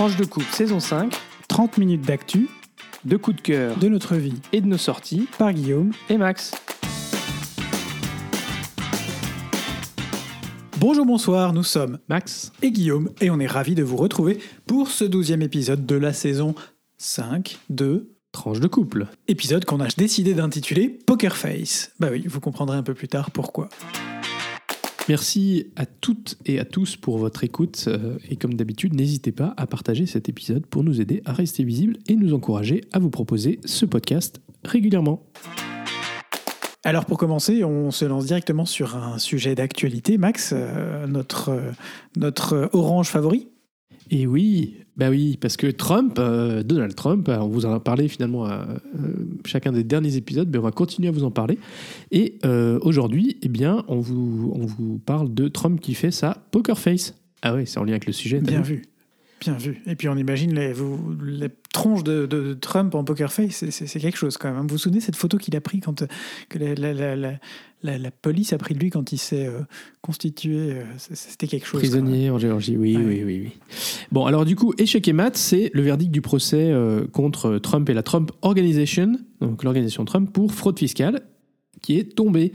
Tranche de coupe saison 5, 30 minutes d'actu de coups de cœur de notre vie et de nos sorties par Guillaume. et Max. Bonjour, bonsoir, nous sommes Max et Guillaume et on est ravis de vous retrouver pour ce douzième épisode de la saison 5 de Tranche de couple. épisode qu'on a décidé d'intituler Poker Face. Bah oui, vous comprendrez un peu plus tard pourquoi. Merci à toutes et à tous pour votre écoute euh, et comme d'habitude, n'hésitez pas à partager cet épisode pour nous aider à rester visible et nous encourager à vous proposer ce podcast régulièrement. Alors pour commencer, on se lance directement sur un sujet d'actualité. Max, euh, euh, notre orange favori? Et oui, bah oui, parce que Trump, euh, Donald Trump, euh, on vous en a parlé finalement à euh, chacun des derniers épisodes, mais on va continuer à vous en parler. Et euh, aujourd'hui, eh bien, on vous, on vous parle de Trump qui fait sa poker face. Ah ouais, c'est en lien avec le sujet. Bien vu? vu. Bien vu. Et puis on imagine les, vous, les tronches de, de Trump en poker face, c'est- quelque chose quand même. Vous vous souvenez cette photo qu'il a pris quand euh, que la, la- la- la- la- la police a pris de lui quand il s'est euh, constitué euh, C'était quelque chose. Prisonnier en Géorgie, oui, Ouais. oui, oui, oui. Bon, alors du coup, échec et mat, c'est le verdict du procès euh, contre Trump et la Trump Organization, donc l'organisation Trump, pour fraude fiscale, qui est tombé.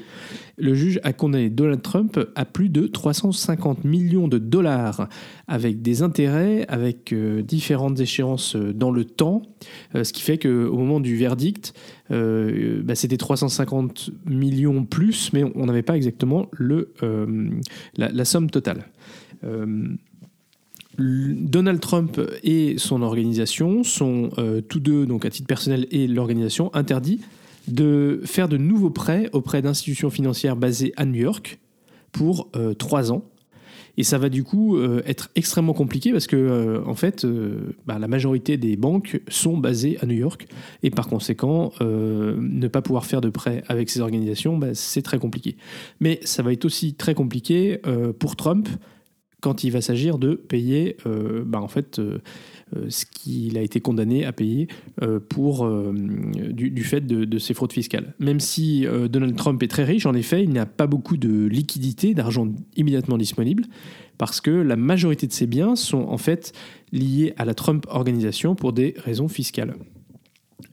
Le juge a condamné Donald Trump à plus de 350 millions de dollars, avec des intérêts, avec euh, différentes échéances euh, dans le temps, euh, ce qui fait qu'au moment du verdict, bah, c'était 350 millions plus, mais on n'avait pas exactement le, la, la somme totale. Donald Trump et son organisation sont tous deux, donc à titre personnel et l'organisation, interdits de faire de nouveaux prêts auprès d'institutions financières basées à New York pour euh, trois ans. Et ça va du coup euh, être extrêmement compliqué parce que, euh, en fait, bah, la majorité des banques sont basées à New York. Et par conséquent, ne pas pouvoir faire de prêts avec ces organisations, bah, c'est très compliqué. Mais ça va être aussi très compliqué pour Trump quand il va s'agir de payer euh, bah, en fait, euh, euh, ce qu'il a été condamné à payer pour, du, fait de, de ces fraudes fiscales. Même si Donald Trump est très riche, en effet, il n'a pas beaucoup de liquidités, d'argent immédiatement disponible, parce que la majorité de ses biens sont en fait liés à la Trump Organisation pour des raisons fiscales.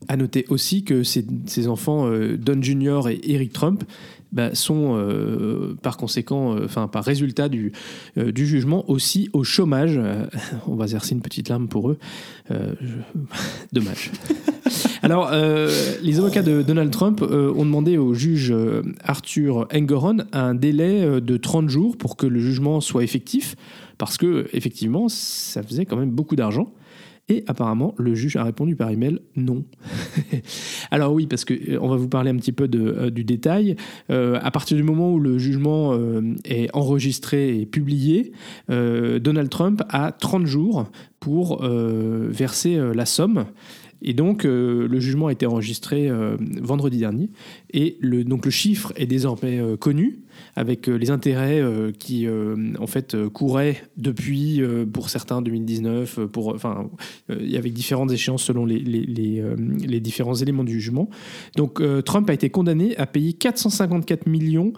À noter aussi que ses, ses enfants, Don Jr. et Eric Trump, bah, sont euh, par conséquent, euh, enfin par résultat du, euh, du jugement aussi au chômage. On va verser une petite larme pour eux. Dommage. Alors, les avocats de Donald Trump ont demandé au juge Arthur Engoron un délai de 30 jours pour que le jugement soit effectif, parce que effectivement, ça faisait quand même beaucoup d'argent. Et apparemment, le juge a répondu par email non. Alors oui, parce que euh, on va vous parler un petit peu euh, du détail. Euh, à partir du moment où le jugement est enregistré et publié, Donald Trump a 30 jours pour verser la somme. Et donc, euh, le jugement a été enregistré euh, vendredi dernier. Et le, donc, le chiffre est désormais euh, connu, avec les intérêts qui, en fait, couraient depuis, pour certains, 2019, euh, pour, enfin, avait différentes échéances selon les, différents éléments du jugement. Donc, Trump a été condamné à payer 454 millions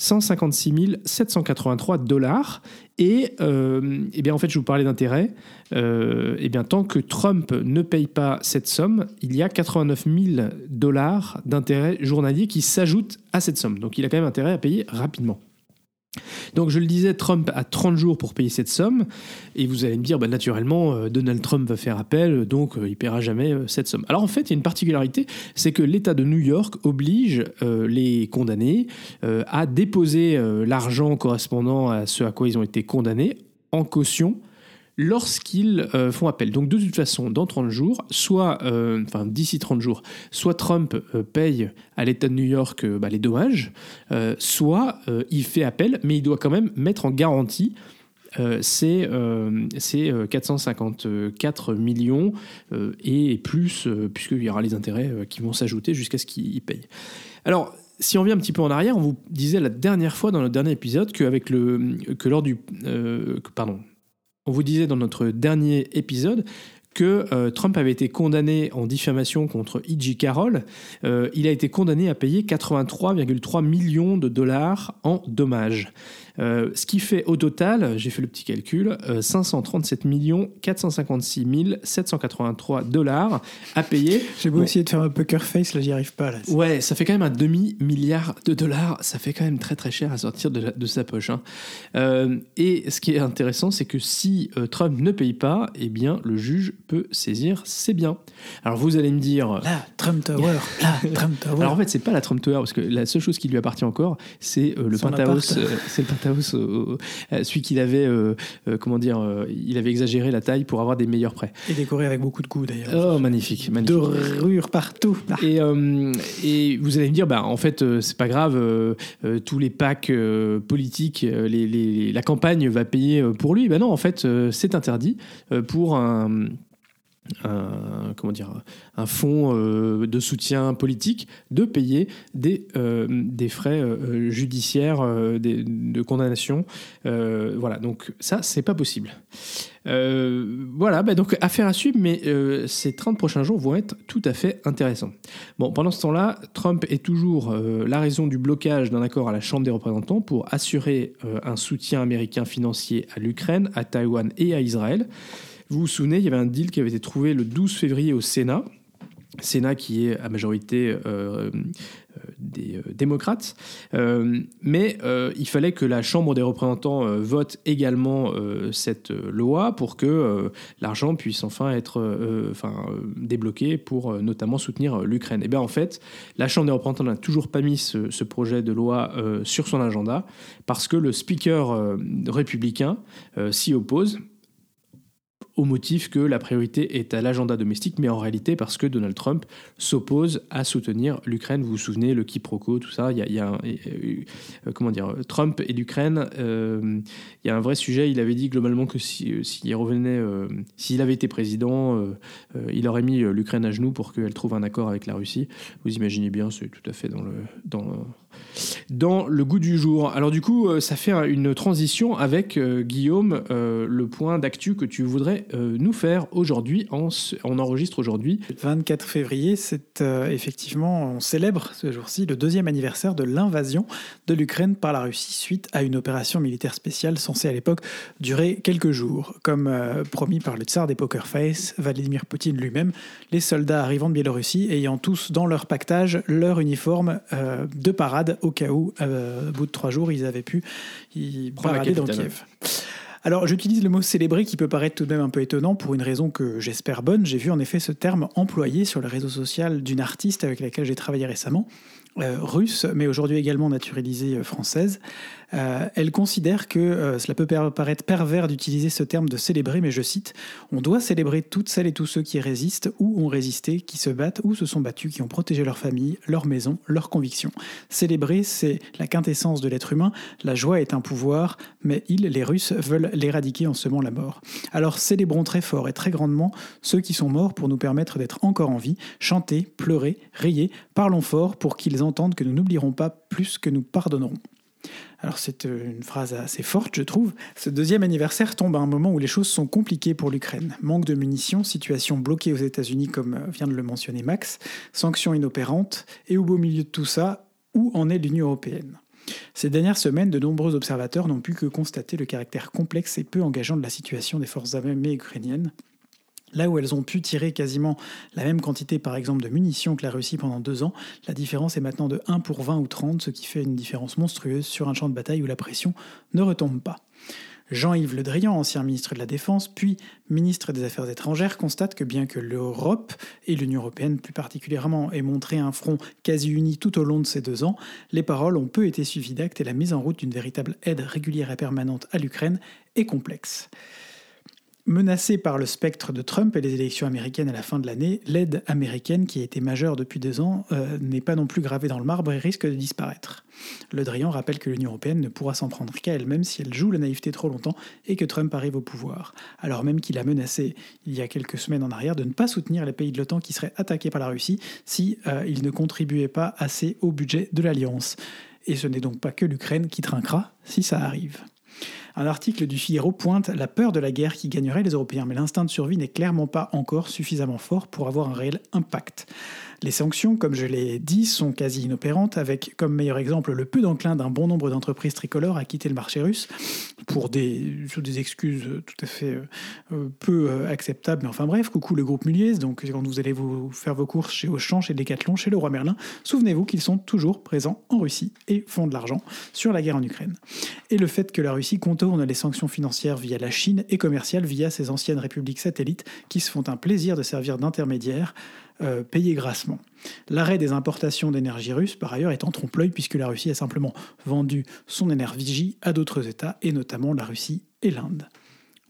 156 783 dollars. Et, euh, eh bien, en fait, je vous parlais d'intérêt. Euh, eh bien, tant que Trump ne paye pas cette somme, il y a 89 000 dollars d'intérêt journalier qui s'ajoutent à cette somme. Donc, il a quand même intérêt à payer rapidement. Donc, je le disais, Trump a 30 jours pour payer cette somme. Et vous allez me dire, bah, naturellement, euh, Donald Trump va faire appel, donc euh, il paiera jamais euh, cette somme. Alors, en fait, il y a une particularité, c'est que l'État de New York oblige les condamnés à déposer l'argent correspondant à ce à quoi ils ont été condamnés en caution lorsqu'ils euh, font appel. Donc de toute façon, dans 30 jours, soit, euh, enfin d'ici 30 jours, soit Trump euh, paye à l'État de New York bah, les dommages, soit il fait appel, mais il doit quand même mettre en garantie euh, ces, euh, ces, euh, 454 millions et plus, puisqu'il y aura les intérêts qui vont s'ajouter jusqu'à ce qu'il paye. Alors, si on vient un petit peu en arrière, on vous disait la dernière fois dans notre dernier épisode que, avec le, que lors du. pardon. On vous disait dans notre dernier épisode que euh, Trump avait été condamné en diffamation contre E.G. Carroll. Euh, il a été condamné à payer 83,3 millions de dollars en dommages. Euh, ce qui fait au total, j'ai fait le petit calcul, 537 456 783 dollars à payer. J'ai beau essayer de faire un poker face, là j'y arrive pas. Là. Ouais, ça fait quand même un demi-milliard de dollars. Ça fait quand même très très cher à sortir de, de sa poche. Hein. et ce qui est intéressant, c'est que si Trump ne paye pas, eh bien le juge peut saisir ses biens. Alors vous allez me dire... La Trump Tower, la Trump Tower. Alors en fait, c'est pas la Trump Tower, parce que la seule chose qui lui appartient encore, c'est euh, le penthouse, euh, c'est le penthouse, euh, celui qu'il avait, comment dire, il avait exagéré la taille pour avoir des meilleurs prêts. Et décoré avec beaucoup de goûts d'ailleurs. Oh magnifique, magnifique. Dorures partout. Et, et vous allez me dire, bah en fait, c'est pas grave, tous les packs politiques, les, la campagne va payer pour lui. Ben non, en fait, c'est interdit pour un un, comment dire, un fonds euh, de soutien politique de payer des, euh, frais euh, judiciaires de condamnation. voilà, donc ça, c'est pas possible. voilà, bah donc affaire à suivre, mais ces 30 prochains jours vont être tout à fait intéressants. Bon, pendant ce temps-là, Trump est toujours la raison du blocage d'un accord à la Chambre des représentants pour assurer un soutien américain financier à l'Ukraine, à Taïwan et à Israël. Vous vous souvenez, il y avait un deal qui avait été trouvé le 12 février au Sénat. Sénat qui est à majorité euh, euh, des euh, démocrates, mais il fallait que la Chambre des représentants vote également cette loi pour que l'argent puisse enfin être enfin, débloqué pour notamment soutenir l'Ukraine. Et bien en fait, la Chambre des représentants n'a toujours pas mis ce projet de loi sur son agenda parce que le speaker républicain s'y oppose au motif que la priorité est à l'agenda domestique, mais en réalité parce que Donald Trump s'oppose à soutenir l'Ukraine. Vous vous souvenez, le quiproquo, tout ça. Il y a, euh, comment dire, Trump et l'Ukraine. Euh, il y a un vrai sujet. Il avait dit globalement que s'il si, revenait, euh, s'il avait été président, il aurait mis l'Ukraine à genoux pour qu'elle trouve un accord avec la Russie. Vous imaginez bien, c'est tout à fait dans le dans le goût du jour. Alors du coup, ça fait une transition avec Guillaume, le point d'actu que tu voudrais euh, nous faire aujourd'hui. On, enregistre aujourd'hui. 24 février, c'est euh, effectivement, on célèbre ce jour-ci le deuxième anniversaire de l'invasion de l'Ukraine par la Russie suite à une opération militaire spéciale censée à l'époque durer quelques jours. Comme euh, promis par le tsar des poker face, Vladimir Poutine lui-même, les soldats arrivant de Biélorussie ayant tous dans leur pactage leur uniforme de parade au cas où, au bout de trois jours, ils avaient pu y parader dans Kiev. Alors j'utilise le mot célébré qui peut paraître tout de même un peu étonnant pour une raison que j'espère bonne. J'ai vu en effet ce terme employé sur le réseau social d'une artiste avec laquelle j'ai travaillé récemment, euh, russe, mais aujourd'hui également naturalisée euh, française. Euh, elle considère que euh, cela peut paraître pervers d'utiliser ce terme de célébrer, mais je cite, On doit célébrer toutes celles et tous ceux qui résistent ou ont résisté, qui se battent ou se sont battus, qui ont protégé leur famille, leur maison, leurs convictions. Célébrer, c'est la quintessence de l'être humain. La joie est un pouvoir, mais ils, les Russes, veulent l'éradiquer en semant la mort. Alors célébrons très fort et très grandement ceux qui sont morts pour nous permettre d'être encore en vie, chanter, pleurer, rier, parlons fort pour qu'ils entendent que nous n'oublierons pas plus que nous pardonnerons. Alors c'est euh, une phrase assez forte, je trouve. Ce deuxième anniversaire tombe à un moment où les choses sont compliquées pour l'Ukraine. Manque de munitions, situation bloquée aux États-Unis comme euh, vient de le mentionner Max, sanctions inopérantes, et au beau milieu de tout ça, où en est l'Union européenne? Ces dernières semaines, de nombreux observateurs n'ont pu que constater le caractère complexe et peu engageant de la situation des forces armées ukrainiennes, Là où elles ont pu tirer quasiment la même quantité, par exemple, de munitions que la Russie pendant deux ans, la différence est maintenant de 1 pour 20 ou 30, ce qui fait une différence monstrueuse sur un champ de bataille où la pression ne retombe pas. Jean-Yves Le Drian, ancien ministre de la Défense, puis ministre des Affaires étrangères, constate que bien que l'Europe, et l'Union européenne plus particulièrement, aient montré un front quasi uni tout au long de ces deux ans, les paroles ont peu été suivies d'actes et la mise en route d'une véritable aide régulière et permanente à l'Ukraine est complexe. Menacée par le spectre de Trump et les élections américaines à la fin de l'année, l'aide américaine, qui a été majeure depuis deux ans, euh, n'est pas non plus gravée dans le marbre et risque de disparaître. Le Drian rappelle que l'Union européenne ne pourra s'en prendre qu'à elle-même si elle joue la naïveté trop longtemps et que Trump arrive au pouvoir, alors même qu'il a menacé il y a quelques semaines en arrière de ne pas soutenir les pays de l'OTAN qui seraient attaqués par la Russie si euh, ne contribuaient pas assez au budget de l'Alliance. Et ce n'est donc pas que l'Ukraine qui trinquera si ça arrive. Un article du Figaro pointe la peur de la guerre qui gagnerait les Européens, mais l'instinct de survie n'est clairement pas encore suffisamment fort pour avoir un réel impact. Les sanctions, comme je l'ai dit, sont quasi inopérantes, avec comme meilleur exemple le peu d'enclin d'un bon nombre d'entreprises tricolores à quitter le marché russe pour des, excuses tout à fait euh, peu euh, acceptables. Mais enfin bref, coucou le groupe Muliez, donc quand vous allez vous faire vos courses chez Auchan, chez Decathlon, chez le Roi Merlin, souvenez-vous qu'ils sont toujours présents en Russie et font de l'argent sur la guerre en Ukraine. Et le fait que la Russie contourne les sanctions financières via la Chine et commerciales via ses anciennes républiques satellites qui se font un plaisir de servir d'intermédiaires euh, payé grassement. L'arrêt des importations d'énergie russe, par ailleurs, est en trompe-l'œil puisque la Russie a simplement vendu son énergie à d'autres États, et notamment la Russie et l'Inde.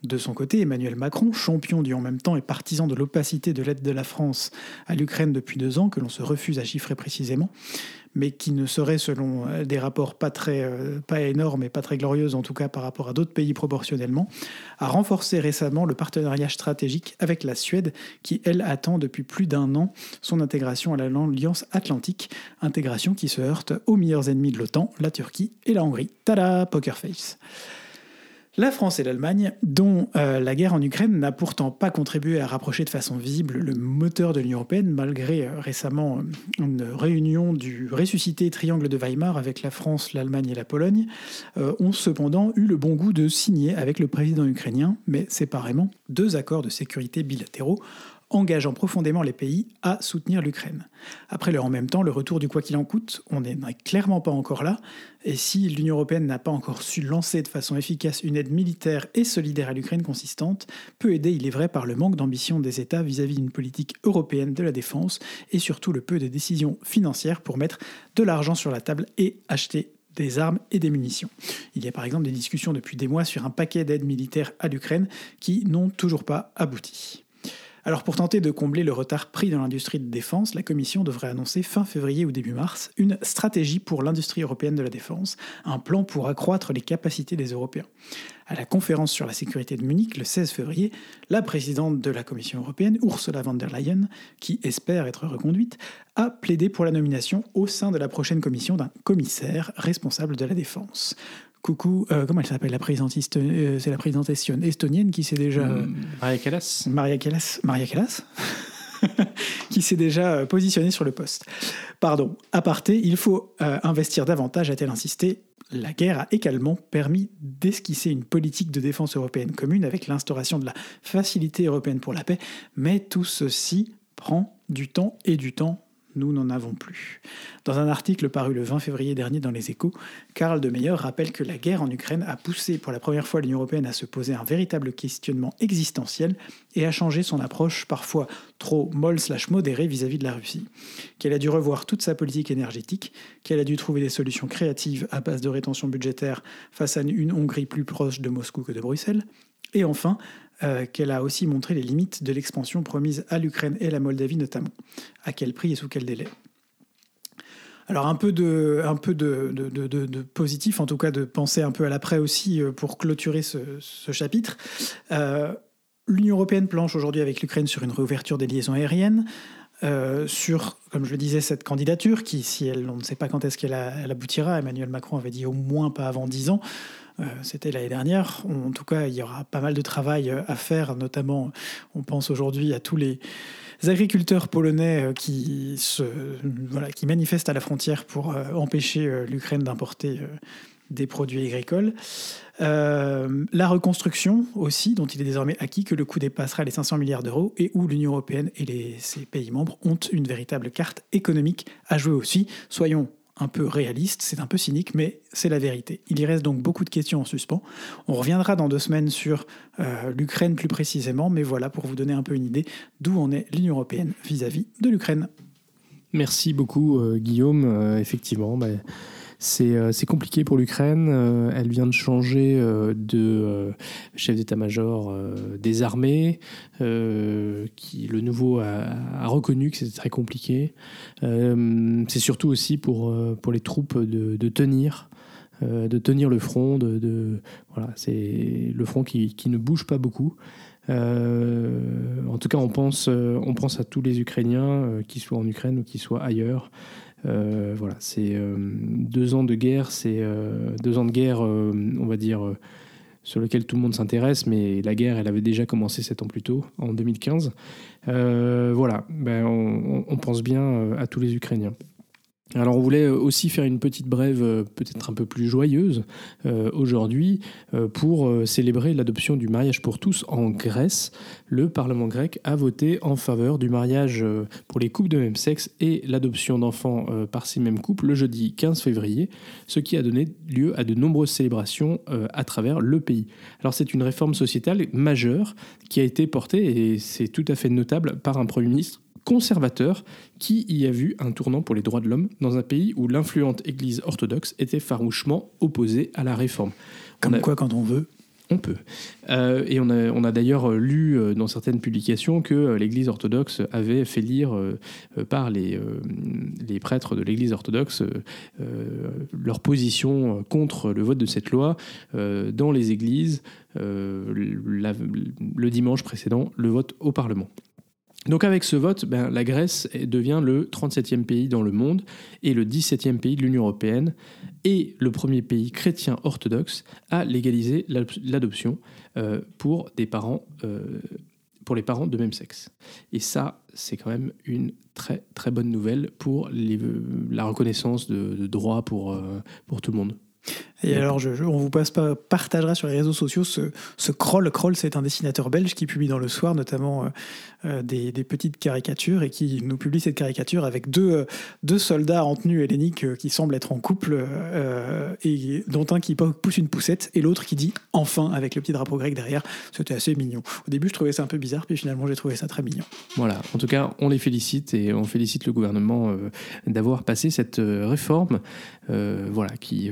De son côté, Emmanuel Macron, champion du en même temps et partisan de l'opacité de l'aide de la France à l'Ukraine depuis deux ans, que l'on se refuse à chiffrer précisément, mais qui ne serait, selon euh, des rapports pas, très, euh, pas énormes et pas très glorieux, en tout cas par rapport à d'autres pays proportionnellement, a renforcé récemment le partenariat stratégique avec la Suède, qui, elle, attend depuis plus d'un an son intégration à l'Alliance Atlantique, intégration qui se heurte aux meilleurs ennemis de l'OTAN, la Turquie et la Hongrie. Tada, poker face la France et l'Allemagne, dont euh, la guerre en Ukraine n'a pourtant pas contribué à rapprocher de façon visible le moteur de l'Union européenne, malgré euh, récemment euh, une réunion du ressuscité triangle de Weimar avec la France, l'Allemagne et la Pologne, ont cependant eu le bon goût de signer avec le président ukrainien, mais séparément, deux accords de sécurité bilatéraux engageant profondément les pays à soutenir l'Ukraine. Après en même temps, le retour du quoi qu'il en coûte, on n'est clairement pas encore là, et si l'Union européenne n'a pas encore su lancer de façon efficace une aide militaire et solidaire à l'Ukraine consistante, peu aidée, il est vrai, par le manque d'ambition des États vis-à-vis d'une politique européenne de la défense, et surtout le peu de décisions financières pour mettre de l'argent sur la table et acheter des armes et des munitions. Il y a par exemple des discussions depuis des mois sur un paquet d'aides militaires à l'Ukraine qui n'ont toujours pas abouti. Alors pour tenter de combler le retard pris dans l'industrie de défense, la Commission devrait annoncer fin février ou début mars une stratégie pour l'industrie européenne de la défense, un plan pour accroître les capacités des Européens. À la conférence sur la sécurité de Munich le 16 février, la présidente de la Commission européenne, Ursula von der Leyen, qui espère être reconduite, a plaidé pour la nomination au sein de la prochaine commission d'un commissaire responsable de la défense. Coucou, euh, comment elle s'appelle la présidente euh, C'est la présidente estonienne qui s'est déjà. Mm, Maria Callas. Maria Callas. Maria Callas qui s'est déjà euh, positionnée sur le poste. Pardon, aparté, il faut investir davantage, a-t-elle insisté. La guerre a également permis d'esquisser une politique de défense européenne commune avec l'instauration de la Facilité européenne pour la paix, mais tout ceci prend du temps et du temps nous n'en avons plus. Dans un article paru le 20 février dernier dans Les Échos, Karl de Meyer rappelle que la guerre en Ukraine a poussé pour la première fois l'Union européenne à se poser un véritable questionnement existentiel et à changer son approche parfois trop molle slash modérée vis-à-vis de la Russie. Qu'elle a dû revoir toute sa politique énergétique, qu'elle a dû trouver des solutions créatives à base de rétention budgétaire face à une Hongrie plus proche de Moscou que de Bruxelles, et enfin euh, qu'elle a aussi montré les limites de l'expansion promise à l'Ukraine et la Moldavie notamment. À quel prix et sous quel délai? Alors un peu de, positif, en tout cas de penser un peu à l'après aussi euh, pour clôturer ce, chapitre. Euh, L'Union européenne planche aujourd'hui avec l'Ukraine sur une réouverture des liaisons aériennes. sur, comme je le disais, cette candidature qui, si elle, on ne sait pas quand est-ce qu'elle aboutira, Emmanuel Macron avait dit au moins pas avant dix ans, c'était l'année dernière. En tout cas, il y aura pas mal de travail euh, à faire, notamment, on pense aujourd'hui à tous les agriculteurs polonais euh, qui, se, voilà, qui manifestent à la frontière pour empêcher l'Ukraine d'importer des produits agricoles. la reconstruction aussi, dont il est désormais acquis que le coût dépassera les 500 milliards d'euros et où l'Union européenne et ses pays membres ont une véritable carte économique à jouer aussi. Soyons un peu réaliste, c'est un peu cynique, mais c'est la vérité. Il y reste donc beaucoup de questions en suspens. On reviendra dans deux semaines sur euh, l'Ukraine plus précisément, mais voilà pour vous donner un peu une idée d'où en est l'Union européenne vis-à-vis de l'Ukraine. Merci beaucoup euh, Guillaume. Euh, effectivement, bah, c'est compliqué pour l'Ukraine. Euh, elle vient de changer euh, de chef d'état-major des armées, qui le nouveau a, reconnu que c'était très compliqué. c'est surtout aussi pour, pour les troupes de, tenir. de tenir le front, de, voilà, c'est le front qui, qui, ne bouge pas beaucoup. en tout cas, on pense, on pense à tous les Ukrainiens, qui soient en Ukraine ou qui soient ailleurs, euh, voilà, c'est euh, deux ans de guerre, c'est euh, deux ans de guerre, on va dire sur lequel tout le monde s'intéresse, mais la guerre, elle avait déjà commencé sept ans plus tôt, en 2015. voilà, ben, on, pense bien à tous les Ukrainiens. Alors on voulait aussi faire une petite brève euh, peut-être un peu plus joyeuse euh, aujourd'hui euh, pour célébrer l'adoption du mariage pour tous en Grèce. Le Parlement grec a voté en faveur du mariage pour les couples de même sexe et l'adoption d'enfants par ces mêmes couples le jeudi 15 février, ce qui a donné lieu à de nombreuses célébrations à travers le pays. Alors c'est une réforme sociétale majeure qui a été portée, et c'est tout à fait notable, par un Premier ministre conservateur qui y a vu un tournant pour les droits de l'homme dans un pays où l'influente Église orthodoxe était farouchement opposée à la réforme. Comme quoi quand on veut on peut. Euh, et on a, on a d'ailleurs lu euh, dans certaines publications que euh, l'Église orthodoxe avait fait lire par les, les prêtres de l'Église orthodoxe leur position contre le vote de cette loi dans les églises le dimanche précédent le vote au Parlement. Donc avec ce vote, ben, la Grèce devient le 37e pays dans le monde et le 17e pays de l'Union européenne et le premier pays chrétien orthodoxe à légaliser l'adoption euh, euh, pour les parents de même sexe. Et ça, c'est quand même une très bonne nouvelle pour la reconnaissance de, droits euh, pour tout le monde. Et alors, je, on vous passe pas, partagera sur les réseaux sociaux ce, ce Kroll. Kroll, c'est un dessinateur belge qui publie dans Le Soir notamment euh, euh, des, petites caricatures et qui nous publie cette caricature avec deux, euh, deux soldats en tenue hellénique qui semblent être en couple et dont un qui pousse une poussette et l'autre qui dit enfin avec le petit drapeau grec derrière. C'était assez mignon. Au début, je trouvais ça un peu bizarre, puis finalement, j'ai trouvé ça très mignon. Voilà. En tout cas, on les félicite et on félicite le gouvernement d'avoir passé cette réforme, voilà, qui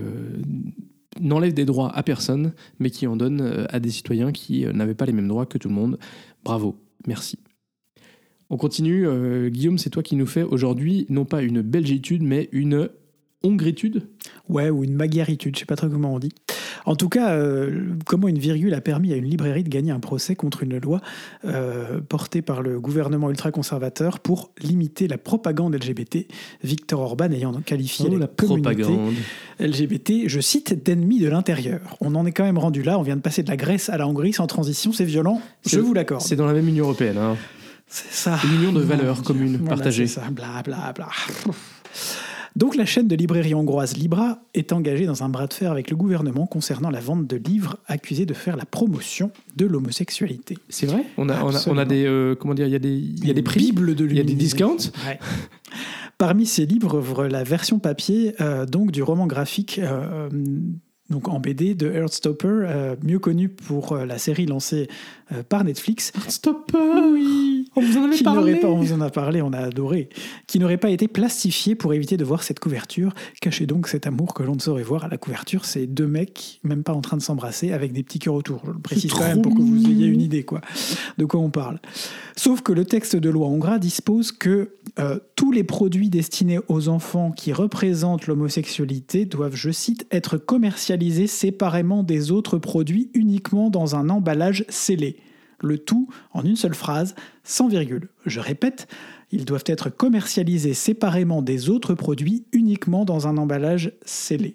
n'enlève des droits à personne, mais qui en donne euh, à des citoyens qui euh, n'avaient pas les mêmes droits que tout le monde. Bravo, merci. On continue. Euh, Guillaume, c'est toi qui nous fais aujourd'hui non pas une belgitude, mais une hongritude Ouais, ou une magyaritude, je sais pas trop comment on dit. En tout cas, euh, comment une virgule a permis à une librairie de gagner un procès contre une loi euh, portée par le gouvernement ultra-conservateur pour limiter la propagande LGBT, Victor Orban ayant qualifié oh, la, communauté LGBT, je cite, d'ennemi de l'intérieur. On en est quand même rendu là, on vient de passer de la Grèce à la Hongrie sans transition, c'est violent, je vous l'accorde. C'est dans la même Union européenne. Hein. C'est ça. Une union de valeurs communes, partagées. C'est ça, bla bla bla. Donc la chaîne de librairie hongroise Libra est engagée dans un bras de fer avec le gouvernement concernant la vente de livres accusés de faire la promotion de l'homosexualité. C'est vrai? On a, on a, des euh, comment dire il y a des il y a des prix de il y a des discounts. Parmi ces livres, la version papier euh, donc du roman graphique euh, donc en BD de Earthstopper, euh, mieux connu pour euh, la série lancée euh, par Netflix. Earthstopper? Oui On vous en avait parlé pas, On vous en a parlé, on a adoré. Qui n'aurait pas été plastifié pour éviter de voir cette couverture. Cachez donc cet amour que l'on ne saurait voir à la couverture. C'est deux mecs, même pas en train de s'embrasser, avec des petits cœurs autour. Je le précise quand même pour que vous ayez une idée quoi, de quoi on parle. Sauf que le texte de loi hongrois dispose que tous les produits destinés aux enfants qui représentent l'homosexualité doivent, je cite, être commercialisés séparément des autres produits uniquement dans un emballage scellé. Le tout en une seule phrase, sans virgule. Je répète, ils doivent être commercialisés séparément des autres produits uniquement dans un emballage scellé.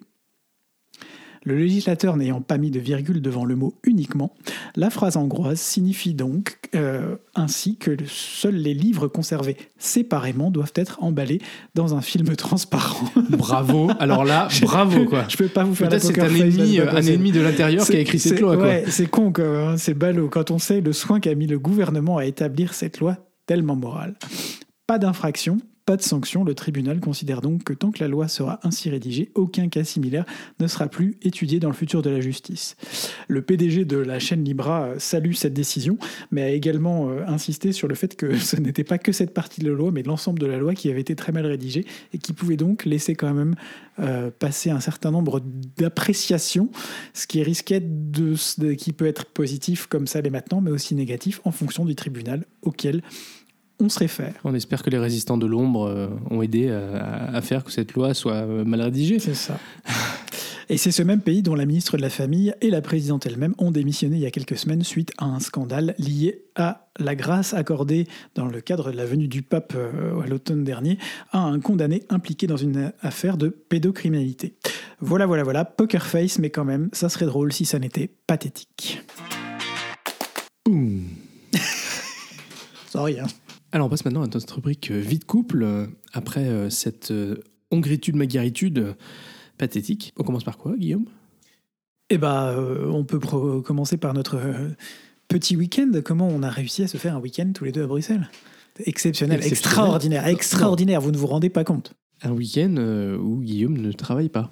Le législateur n'ayant pas mis de virgule devant le mot uniquement, la phrase hongroise signifie donc euh, ainsi que seuls les livres conservés séparément doivent être emballés dans un film transparent. Bravo. Alors là, bravo quoi. Je peux pas vous faire Peut-être c'est un ennemi, un ennemi de l'intérieur qui a écrit cette loi. Ouais, c'est con hein, c'est ballot quand on sait le soin qu'a mis le gouvernement à établir cette loi tellement morale. Pas d'infraction, pas de sanction, le tribunal considère donc que tant que la loi sera ainsi rédigée, aucun cas similaire ne sera plus étudié dans le futur de la justice. Le PDG de la chaîne Libra euh, salue cette décision, mais a également euh, insisté sur le fait que ce n'était pas que cette partie de la loi, mais l'ensemble de la loi qui avait été très mal rédigée et qui pouvait donc laisser quand même euh, passer un certain nombre d'appréciations, ce qui risquait de, qui peut être positif comme ça l'est maintenant, mais aussi négatif en fonction du tribunal auquel on se réfère. On espère que les résistants de l'ombre euh, ont aidé à, faire que cette loi soit euh, mal rédigée. C'est ça. Et c'est ce même pays dont la ministre de la Famille et la présidente elle-même ont démissionné il y a quelques semaines suite à un scandale lié à la grâce accordée dans le cadre de la venue du pape euh, à l'automne dernier à un condamné impliqué dans une affaire de pédocriminalité. Voilà, voilà, voilà, poker face, mais quand même, ça serait drôle si ça n'était pathétique. Boum. Sorry, hein. Alors on passe maintenant à notre rubrique euh, vie de couple. euh, Après euh, cette hongritude, magaritude pathétique. On commence par quoi, Guillaume? Eh euh, on peut commencer par notre euh, petit week-end. Comment on a réussi à se faire un week-end tous les deux à Bruxelles? Exceptionnel, Exceptionnel. extraordinaire, extraordinaire. Vous ne vous rendez pas compte. Un week-end où Guillaume ne travaille pas.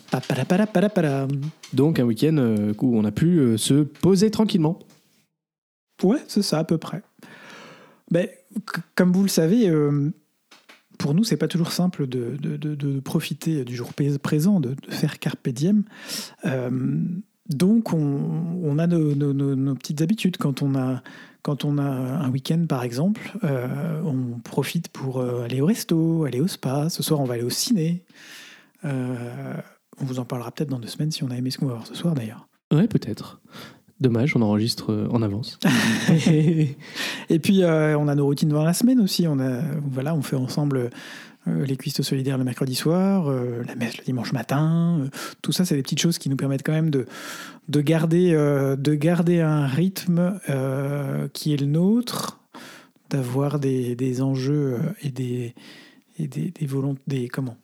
Donc un week-end où on a pu se poser tranquillement. Ouais, c'est ça à peu près. Ben, comme vous le savez, euh, pour nous, c'est pas toujours simple de, profiter du jour présent, de, faire carpe diem. Euh, donc, on, a nos, petites habitudes. Quand on a, a un week-end, par exemple, euh, on profite pour aller au resto, aller au spa. Ce soir, on va aller au ciné. On vous en parlera peut-être dans deux semaines si on a aimé ce qu'on va voir ce soir, d'ailleurs. Ouais, peut-être. Dommage, on enregistre euh, en avance. Et puis, euh, on a nos routines dans la semaine aussi. On, a, voilà, on fait ensemble euh, les cuistots solidaires le mercredi soir, euh, la messe le dimanche matin. tout ça, c'est des petites choses qui nous permettent quand même de, de, garder, de garder un rythme qui est le nôtre, d'avoir des, des enjeux et des, et des, des volontés. Des, comment?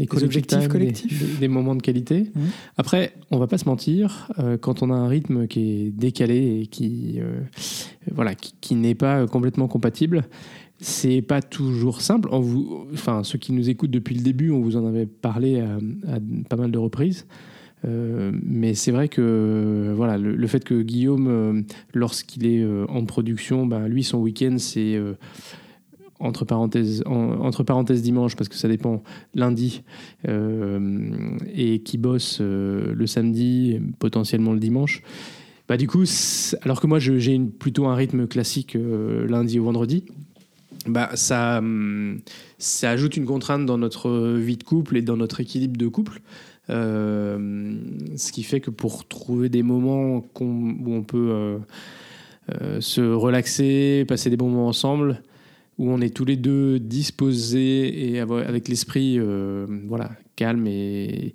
Des, Des objectifs collectifs. Des, des moments de qualité. Mhm. Après, on va pas se mentir, euh, quand on a un rythme qui est décalé et qui, euh, voilà, qui, qui n'est pas complètement compatible, c'est pas toujours simple. On vous, enfin, ceux qui nous écoutent depuis le début, on vous en avait parlé à, à pas mal de reprises. Euh, mais c'est vrai que voilà, le, le fait que Guillaume, lorsqu'il est en production, bah, lui, son week-end, c'est entre, parenthèses, en- entre parenthèses dimanche, parce que ça dépend, lundi, euh, et qui bosse euh, le samedi, potentiellement le dimanche. Bah, du coup, alors que moi, j'ai plutôt un rythme classique euh, lundi au vendredi, bah, ça, hum, ça ajoute une contrainte dans notre vie de couple et dans notre équilibre de couple. Ce qui fait que pour trouver des moments où on peut se relaxer, passer des bons moments ensemble, où on est tous les deux disposés et avec l'esprit euh, voilà, calme et,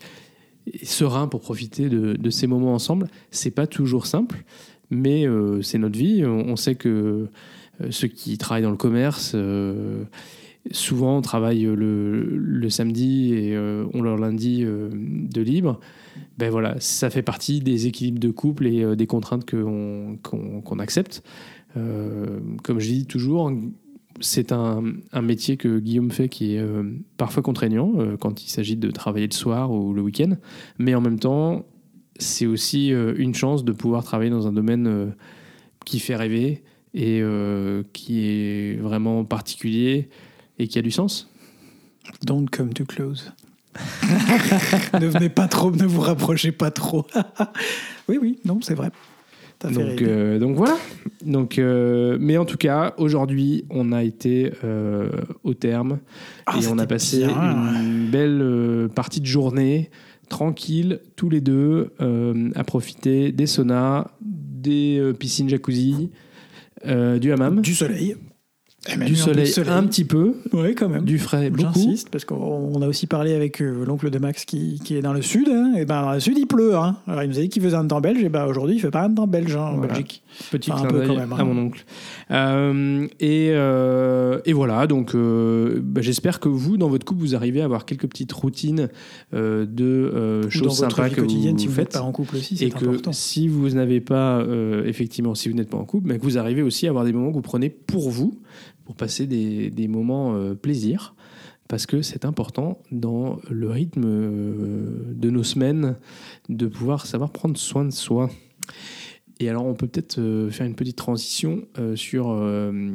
serein pour profiter de, ces moments ensemble, c'est pas toujours simple, mais euh, c'est notre vie. On, sait que euh, ceux qui travaillent dans le commerce, souvent travaillent le, samedi et ont leur lundi de libre. Ben voilà, ça fait partie des équilibres de couple et des contraintes qu'on accepte. Comme je dis toujours, c'est un, un métier que Guillaume fait qui est euh, parfois contraignant euh, quand il s'agit de travailler le soir ou le week-end, mais en même temps, c'est aussi euh, une chance de pouvoir travailler dans un domaine qui fait rêver et qui est vraiment particulier et qui a du sens. Don't come too close. ne venez pas trop, ne vous rapprochez pas trop. oui, oui, non, c'est vrai. Donc, euh, donc voilà. Donc, euh, mais en tout cas, aujourd'hui, on a été euh, au terme Ah, et on a passé bien. une belle partie de journée tranquille, tous les deux, à profiter des saunas, des piscines jacuzzi, du hammam, Du soleil. Et même du soleil, un petit peu, Oui, quand même. du frais beaucoup. J'insiste, parce qu'on on a aussi parlé avec euh, l'oncle de Max qui, qui est dans le sud. hein. et ben, dans le sud, il pleut. hein. Alors, il nous a dit qu'il faisait un temps belge. Et ben, aujourd'hui, il fait pas un temps belge hein, en Voilà. Belgique. Petit Enfin, un peu quand même, hein. à mon oncle. Euh, et, euh, et voilà, donc euh, bah, j'espère que vous, dans votre couple, vous arrivez à avoir quelques petites routines de choses sympas que vous si vous faites. pas en couple aussi, et que important. si vous n'avez pas, effectivement, si vous n'êtes pas en couple, mais que vous arrivez aussi à avoir des moments que vous prenez pour vous, pour passer des, des moments euh, plaisir, parce que c'est important dans le rythme euh, de nos semaines de pouvoir savoir prendre soin de soi. Et alors, on peut peut-être euh, faire une petite transition euh, sur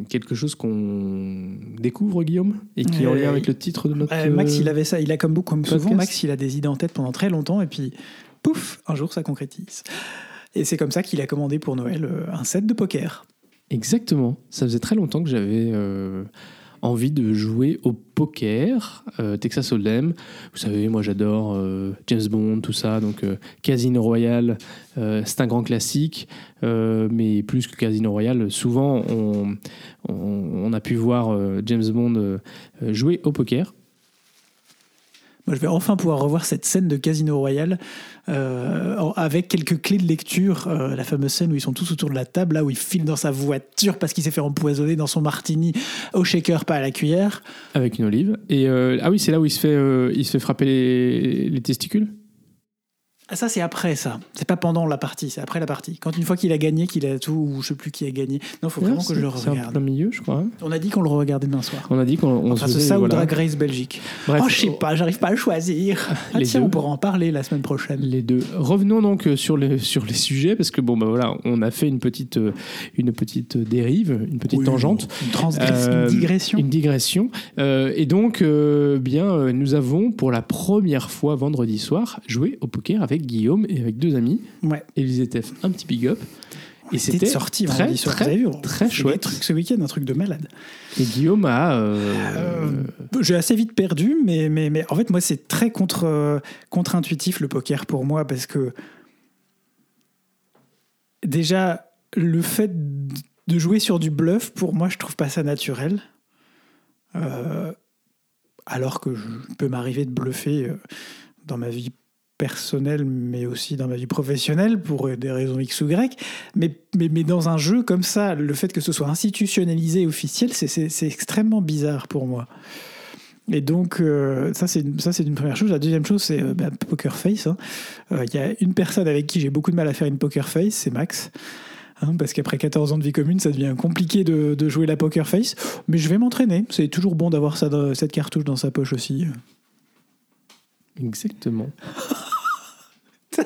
quelque chose qu'on découvre, Guillaume, et qui est en lien avec le titre de notre. Euh, Max, il avait ça. Il a comme, beaucoup- comme souvent, podcast. Max, il a des idées en tête pendant très longtemps. Et puis, pouf, un jour, ça concrétise. Et c'est comme ça qu'il a commandé pour Noël un set de poker. Exactement. Ça faisait très longtemps que j'avais euh, envie de jouer au poker, euh, Texas Hold'em. Vous savez, moi j'adore euh, James Bond, tout ça, donc euh, Casino Royale, c'est un grand classique, mais plus que Casino Royale, souvent on, a pu voir James Bond jouer au poker. Moi, je vais enfin pouvoir revoir cette scène de Casino Royale euh, avec quelques clés de lecture. euh, la fameuse scène où ils sont tous autour de la table, là où il file dans sa voiture parce qu'il s'est fait empoisonner dans son martini au shaker, pas à la cuillère. Avec une olive. Et euh, ah oui, c'est là où il se fait, il se fait frapper les testicules? Ah, ça, c'est après ça. C'est pas pendant la partie, c'est après la partie. Quand une fois qu'il a gagné, qu'il a tout, ou je sais plus qui a gagné. Non, faut vraiment que je le C'est un regarde. plein milieu, je crois. On a dit qu'on le regardait demain soir. On a dit qu'on se c'est faisait, ça ou voilà. Drag Race Belgique. Bref, oh, je sais pas, j'arrive pas à choisir. Ah, tiens, deux. on pourra en parler la semaine prochaine. Les deux. Revenons donc euh, sur les, sur les sujets, parce que bon, bah voilà, on a fait une petite, euh, une petite dérive, une petite Oui, tangente. Une, Euh, une digression. Une digression. Euh, et donc, euh, bien, nous avons pour la première fois vendredi soir joué au poker avec Guillaume et avec deux amis. Ouais. Elisabeth F, un petit big up. Et C'était sorti très, vendredi soir. très, Vous avez vu, on très chouette. trucs ce week-end, un truc de malade. Et Guillaume a. euh, Euh, J'ai assez vite perdu, mais, mais, mais en fait, moi, c'est très contre, euh, contre-intuitif le poker pour moi parce que déjà, le fait de jouer sur du bluff, pour moi, je trouve pas ça naturel. Euh, alors que je peux m'arriver de bluffer dans ma vie personnelle, mais aussi dans ma vie professionnelle pour des raisons X ou Y. Mais, mais, mais dans un jeu comme ça, le fait que ce soit institutionnalisé, officiel, c'est- extrêmement bizarre pour moi. Et donc, euh, ça, c'est une première chose. La deuxième chose, c'est euh, bah, Poker Face. hein. Euh, Il y a une personne avec qui j'ai beaucoup de mal à faire une Poker Face, c'est Max. Hein, parce qu'après 14 ans de vie commune, ça devient compliqué de, de jouer la Poker Face. Mais je vais m'entraîner. C'est toujours bon d'avoir cette cartouche dans sa poche aussi. Exactement.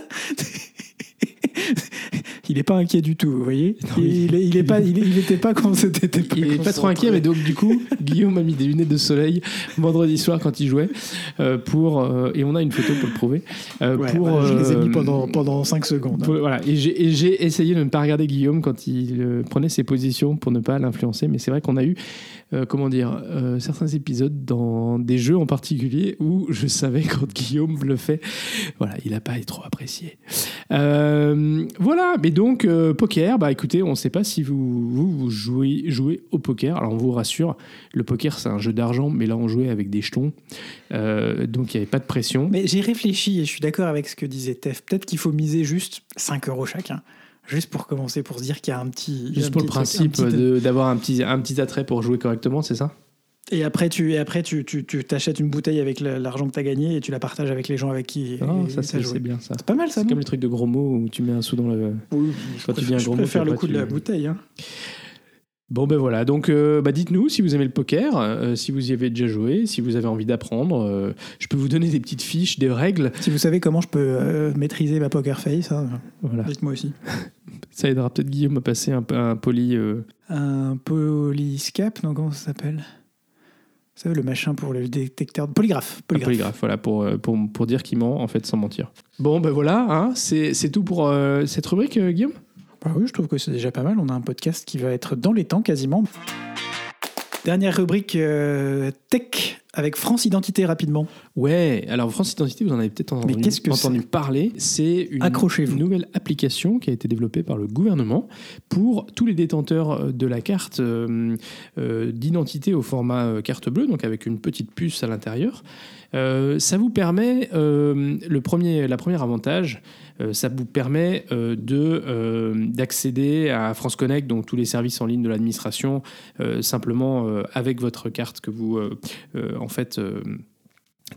Il n'est pas inquiet du tout, vous voyez Non, Il il- est, pas, il, était pas quand c'était pas. Il est pas trop inquiet, mais donc du coup, Guillaume a mis des lunettes de soleil vendredi soir quand il jouait euh, pour euh, et on a une photo pour le prouver. euh, Ouais, pour, voilà, je les ai mis pendant, pendant 5 secondes. pour- voilà, et j'ai essayé de ne pas regarder Guillaume quand il prenait ses positions pour ne pas l'influencer, mais c'est vrai qu'on a eu, euh, comment dire, euh, certains épisodes dans des jeux en particulier où je savais quand Guillaume le fait, voilà, il n'a pas été trop apprécié. Euh, voilà, mais donc poker, bah écoutez, on ne sait pas si vous, vous, vous jouez, jouez au poker. Alors on vous rassure, le poker c'est un jeu d'argent, mais là on jouait avec des jetons, donc il n'y avait pas de pression. Mais j'ai réfléchi et je suis d'accord avec ce que disait Tef. Peut-être qu'il faut miser juste 5 euros chacun. Juste pour commencer, pour se dire qu'il y a un petit. Juste un pour le petit principe un d'avoir un petit, un petit attrait pour jouer correctement, c'est ça? Et après, tu et après tu, tu, tu t'achètes une bouteille avec l'argent que tu as gagné et tu la partages avec les gens avec qui. Et- ça c'est bien ça. C'est pas mal ça, C'est comme les trucs de gros mots où tu mets un sou dans le. Oui, Quand tu je dis un préfère- gros mot, puis le coup de la tu- bouteille. hein. Bon ben voilà, donc euh, bah, dites-nous si vous aimez le poker, euh, si vous y avez déjà joué, si vous avez envie d'apprendre. euh, je peux vous donner des petites fiches, des règles. Si vous savez comment je peux maîtriser ma poker face, hein, Voilà, dites-moi aussi. ça aidera peut-être Guillaume à passer un, peu- un polyscape, non, comment ça s'appelle? Vous savez, le machin pour le détecteur. Polygraphe. Un Polygraphe. polygraphe, voilà, pour, pour, pour dire qu'il ment, en fait, sans mentir. Bon, ben voilà, hein, c'est c'est tout pour cette rubrique, Guillaume? Bah oui, je trouve que c'est déjà pas mal. On a un podcast qui va être dans les temps quasiment. Dernière rubrique euh, tech avec France Identité rapidement. Ouais, alors France Identité, vous en avez peut-être entendu, que entendu parler. C'est une nouvelle application qui a été développée par le gouvernement pour tous les détenteurs de la carte euh, euh, d'identité au format euh, carte bleue, donc avec une petite puce à l'intérieur. Euh, ça vous permet, euh, le premier, la première avantage, euh, ça vous permet euh, de euh, d'accéder à France Connect, donc tous les services en ligne de l'administration, euh, simplement euh, avec votre carte que vous euh, euh, en fait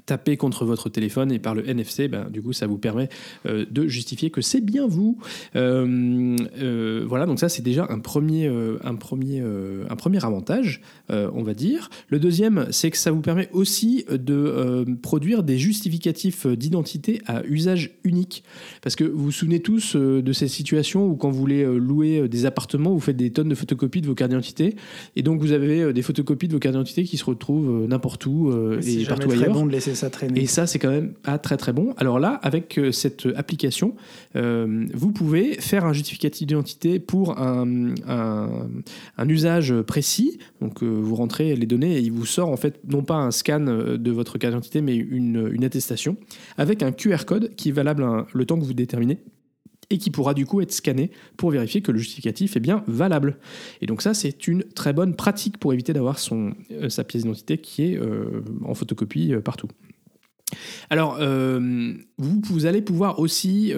tapez contre votre téléphone et par le NFC, ben, du coup, ça vous permet euh, de justifier que c'est bien vous. Euh, euh, voilà, donc ça, c'est déjà un premier, un premier, un premier avantage, on va dire. Le deuxième, c'est que ça vous permet aussi de produire des justificatifs d'identité à usage unique. Parce que vous vous souvenez tous de ces situations où quand vous voulez louer des appartements, vous faites des tonnes de photocopies de vos cartes d'identité, et donc vous avez des photocopies de vos cartes d'identité qui se retrouvent n'importe où et partout ailleurs. bon Et ça, c'est quand même pas très très bon. Alors là, avec euh, cette application, euh, vous pouvez faire un justificatif d'identité pour un, usage précis. Donc euh, vous rentrez les données et il vous sort en fait non pas un scan de votre carte d'identité, mais une, attestation avec un QR code qui est valable le temps que vous déterminez et qui pourra du coup être scanné pour vérifier que le justificatif est bien valable. Et donc ça, c'est une très bonne pratique pour éviter d'avoir son, euh, sa pièce d'identité qui est euh, en photocopie euh, partout. Alors, vous, vous allez pouvoir aussi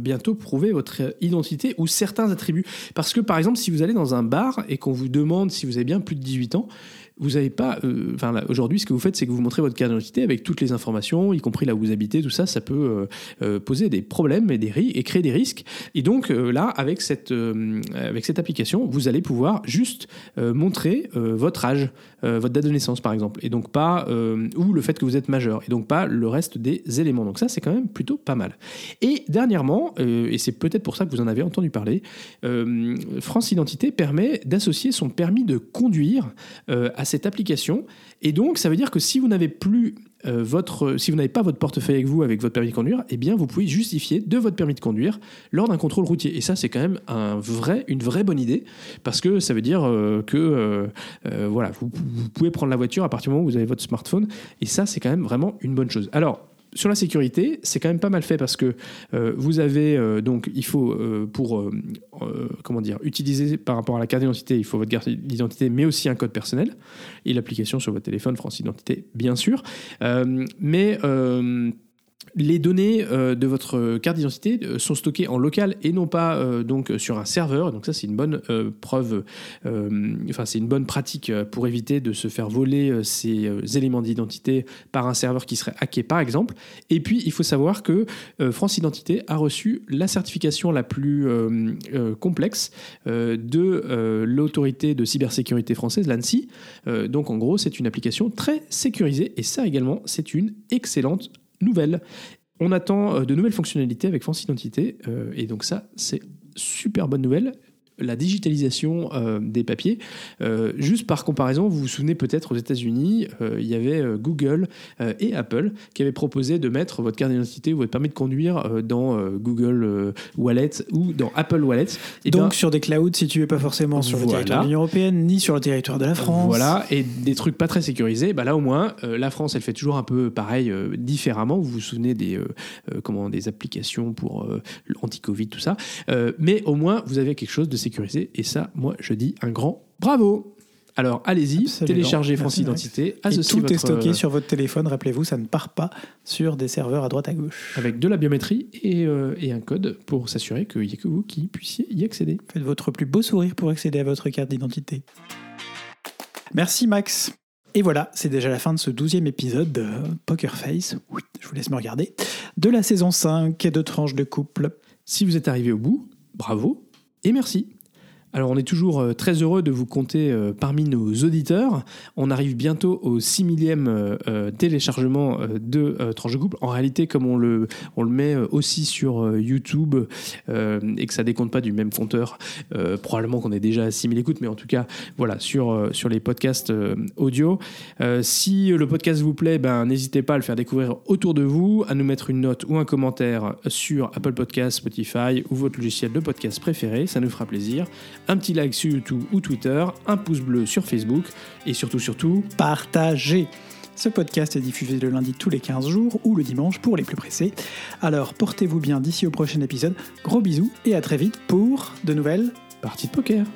bientôt prouver votre identité ou certains attributs. Parce que, par exemple, si vous allez dans un bar et qu'on vous demande si vous avez bien plus de 18 ans, vous pas. euh, aujourd'hui, ce que vous faites, c'est que vous montrez votre carte d'identité avec toutes les informations, y compris là où vous habitez, tout ça. Ça peut euh, euh, poser des problèmes et, des et créer des risques. Et donc, là, avec cette, avec cette application, vous allez pouvoir juste montrer votre âge, votre date de naissance, par exemple. Et donc, pas. ou le fait que vous êtes majeur. Et donc, pas le reste des éléments. Donc, ça, c'est quand même plutôt pas mal. Et dernièrement, et c'est peut-être pour ça que vous en avez entendu parler, France Identité permet d'associer son permis de conduire à cette application. Et donc, ça veut dire que si vous n'avez plus euh, votre, pas votre portefeuille avec vous avec votre permis de conduire, eh bien, vous pouvez justifier de votre permis de conduire lors d'un contrôle routier. Et ça, c'est quand même un vrai, une vraie bonne idée parce que ça veut dire euh, que euh, voilà, vous, vous pouvez prendre la voiture à partir du moment où vous avez votre smartphone. Et ça, c'est quand même vraiment une bonne chose. Alors, sur la sécurité, c'est quand même pas mal fait parce que euh, vous avez euh, donc il faut euh, pour comment dire utiliser par rapport à la carte d'identité, il faut votre carte d'identité mais aussi un code personnel et l'application sur votre téléphone France Identité bien sûr. Mais les données euh, de votre carte d'identité euh, sont stockées en local et non pas euh, donc sur un serveur. Donc ça c'est une bonne preuve, enfin c'est une bonne pratique pour éviter de se faire voler ces éléments d'identité par un serveur qui serait hacké par exemple. Et puis il faut savoir que France Identité a reçu la certification la plus complexe de l'autorité de cybersécurité française, l'ANSI. Donc en gros c'est une application très sécurisée et ça également c'est une excellente nouvelle. On attend euh, de nouvelles fonctionnalités avec France Identité euh, et donc ça c'est super bonne nouvelle. La digitalisation euh, des papiers. Euh, juste par comparaison, vous vous souvenez peut-être aux États-Unis, euh, il y avait Google et Apple qui avaient proposé de mettre votre carte d'identité ou votre permis de conduire dans Google Wallet ou dans Apple Wallet. Et Donc ben, sur des clouds situés pas forcément sur le Voilà. territoire de l'Union Européenne, ni sur le territoire de la France. Voilà, et des trucs pas très sécurisés. Bah là, au moins, la France, elle fait toujours un peu pareil, différemment. Vous vous souvenez des, comment, des applications pour l'anti-Covid, tout ça. Mais au moins, vous avez quelque chose de sécurisé. Et ça, moi, je dis un grand bravo. Alors, allez-y, téléchargez France. Identité, associez tout est stocké sur votre téléphone, rappelez-vous, ça ne part pas sur des serveurs à droite à gauche. avec de la biométrie et, euh, et un code pour s'assurer qu'il n'y a que vous qui puissiez y accéder. Faites votre plus beau sourire pour accéder à votre carte d'identité. Merci Max. Et voilà, c'est déjà la fin de ce douzième épisode de Poker Face. Oui, je vous laisse me regarder. De la saison 5 et de tranches de couple. Si vous êtes arrivé au bout, bravo et merci. Alors on est toujours euh, très heureux de vous compter euh, parmi nos auditeurs. On arrive bientôt au 6 millième euh, téléchargement de Tranche de Couple. En réalité, comme on le, met aussi sur YouTube et que ça décompte pas du même compteur, probablement qu'on est déjà à 6000 écoutes, mais en tout cas, voilà, sur, les podcasts audio. Si le podcast vous plaît, ben, n'hésitez pas à le faire découvrir autour de vous, à nous mettre une note ou un commentaire sur Apple Podcasts, Spotify ou votre logiciel de podcast préféré, ça nous fera plaisir. Un petit like sur YouTube ou Twitter, un pouce bleu sur Facebook et surtout, surtout, Partagez. Ce podcast est diffusé le lundi tous les 15 jours ou le dimanche pour les plus pressés. Alors portez-vous bien d'ici au prochain épisode. Gros bisous et à très vite pour de nouvelles partie de poker.